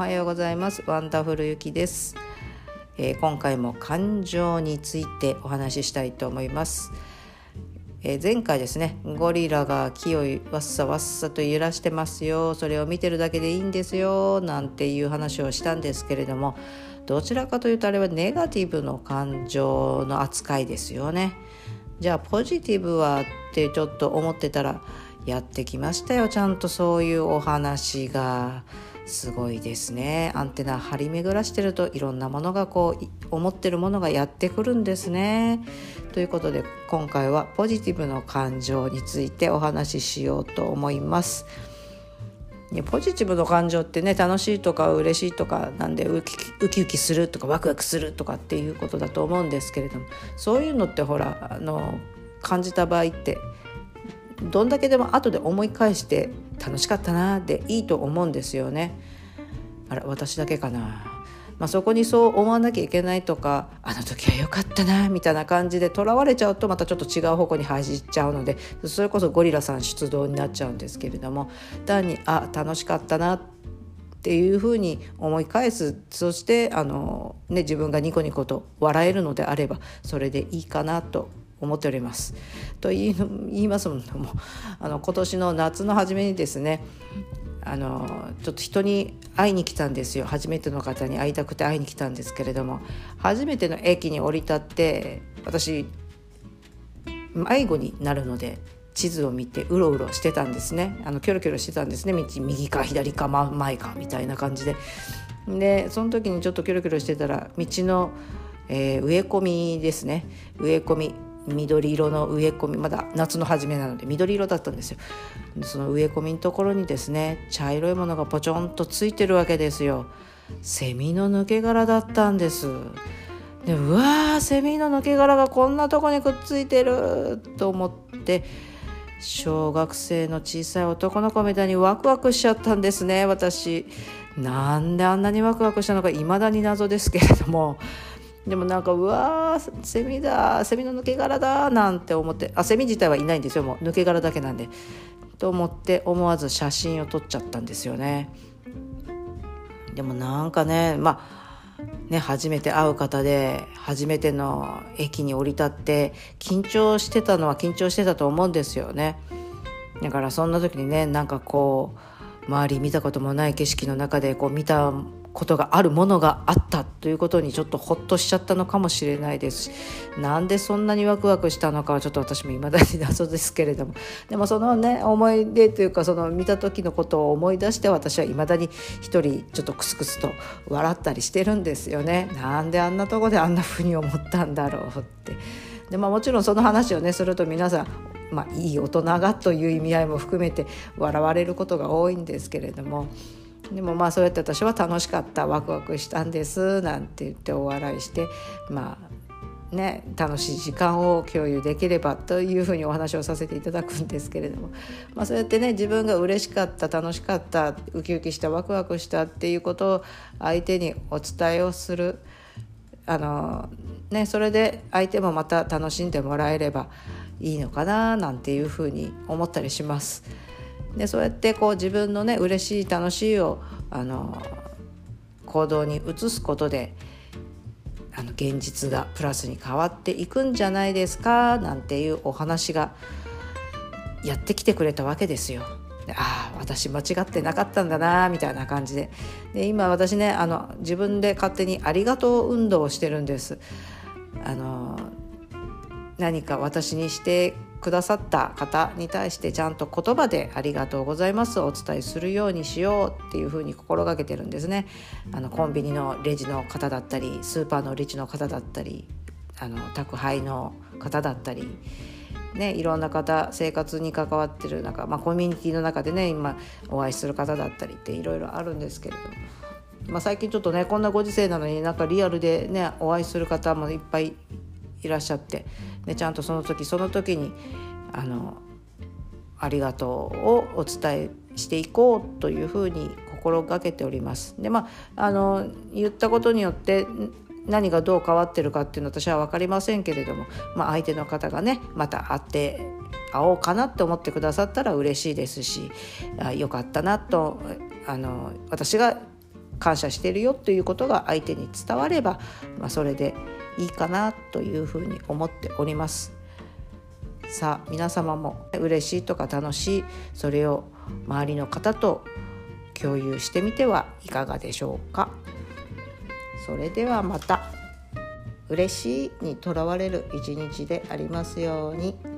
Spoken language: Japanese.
はようございます。ワンダフルゆきです、えー、今回も感情についてお話ししたいと思います、えー、前回ですねゴリラが木をわっさわっさと揺らしてますよ。それを見てるだけでいいんですよ。なんていう話をしたんですけれどもどちらかというとあれはネガティブの感情の扱いですよね。じゃあポジティブはってちょっと思ってたらやってきましたよ。ちゃんとそういうお話が。すごいですねアンテナ張り巡らしてるといろんなものがこう思ってるものがやってくるんですね。ということで今回はポジティブの感情についてお話ししようと思います。ポジティブの感情ってね楽しいとか嬉しいとかなんでウキウキウキするとかワクワクするとかっていうことだと思うんですけれどもそういうのってほらあの感じた場合ってどんだけでも後で思い返して楽しかったなでいいと思うんですよね。あら私だけかな、まあ、そこにそう思わなきゃいけないとかあの時は良かったなみたいな感じでとらわれちゃうとまたちょっと違う方向に走っちゃうのでそれこそゴリラさん出動になっちゃうんですけれども単にあ楽しかったなっていうふうに思い返すそしてあの、ね、自分がニコニコと笑えるのであればそれでいいかなと思っております。と言い言いますもあの今年の夏の初めにですねあのちょっと人に会いに来たんですよ。初めての方に会いたくて会いに来たんですけれども。初めての駅に降り立って私迷子になるので地図を見てうろうろしてたんですね。あのキョロキョロしてたんですね。道右か左か前かみたいな感じで。でその時にちょっとキョロキョロしてたら道の、えー、植え込みですね。植え込み。緑色の植え込みまだ夏の初めなので緑色だったんですよ。その植え込みのところにですね茶色いものがポチョンとついてるわけですよ。セミの抜け殻だったんです。でうわーセミの抜け殻がこんなとこにくっついてると思って小学生の小さい男の子みたいにワクワクしちゃったんですね私。なんであんなにワクワクしたのか未だに謎ですけれども。でもなんかうわーセミだセミの抜け殻だなんて思ってあセミ自体はいないんですよもう。抜け殻だけなんで。と思って思わず写真を撮っちゃったんですよね。でもなんかねまあね、初めて会う方で初めての駅に降り立って緊張してたのは緊張してたと思うんですよね。だからそんな時にねなんかこう周り見たこともない景色の中でこう見たことがあるものがあったということにちょっとほっとしちゃったのかもしれないです。しなんでそんなにワクワクしたのかはちょっと私も未だに謎ですけれども。でもそのね思い出というかその見た時のことを思い出して私は未だに一人ちょっとクスクスと笑ったりしてるんですよね。なんであんなとこであんなふうに思ったんだろうって。で、まあ、もちろんその話をねすると皆さんまあ、いい大人がという意味合いも含めて笑われることが多いんですけれども。でもまあそうやって私は楽しかったワクワクしたんです。なんて言ってお笑いしてまあね楽しい時間を共有できればというふうにお話をさせていただくんですけれども、まあ、そうやってね自分が嬉しかった楽しかったウキウキしたワクワクしたっていうことを相手にお伝えをする。あの、ね、それで相手もまた楽しんでもらえればいいのかななんていうふうに思ったりします。でそうやってこう自分のね嬉しい楽しいをあの行動に移すことであの現実がプラスに変わっていくんじゃないですかなんていうお話がやってきてくれたわけですよ。ああ私間違ってなかったんだなみたいな感じでで今私ねあの自分で勝手にありがとう運動をしてるんです。あの何か私にしてくださった方に対してちゃんと言葉で「ありがとうございます」をお伝えするようにしようっていうふうに心がけてるんですね。あのコンビニのレジの方だったりスーパーのレジの方だったりあの宅配の方だったり。ね、いろんな方生活に関わってるなんか、まあ、コミュニティの中でね今お会いする方だったりっていろいろあるんですけれども、まあ、最近ちょっとねこんなご時世なのになんかリアルでねお会いする方もいっぱいいらっしゃってでちゃんとその時その時にあのありがとうをお伝えしていこうというふうに心がけております。でまああの言ったことによって何がどう変わってるかっていうのは私は分かりませんけれども、まあ、相手の方がねまた会って会おうかなって思ってくださったら嬉しいですしあよかったなとあの私が感謝してるよということが相手に伝われば、まあ、それでいいかなというふうに思っております。さあ皆様も嬉しいとか楽しいそれを周りの方と共有してみてはいかがでしょうか。それではまた嬉しいにとらわれる一日でありますように。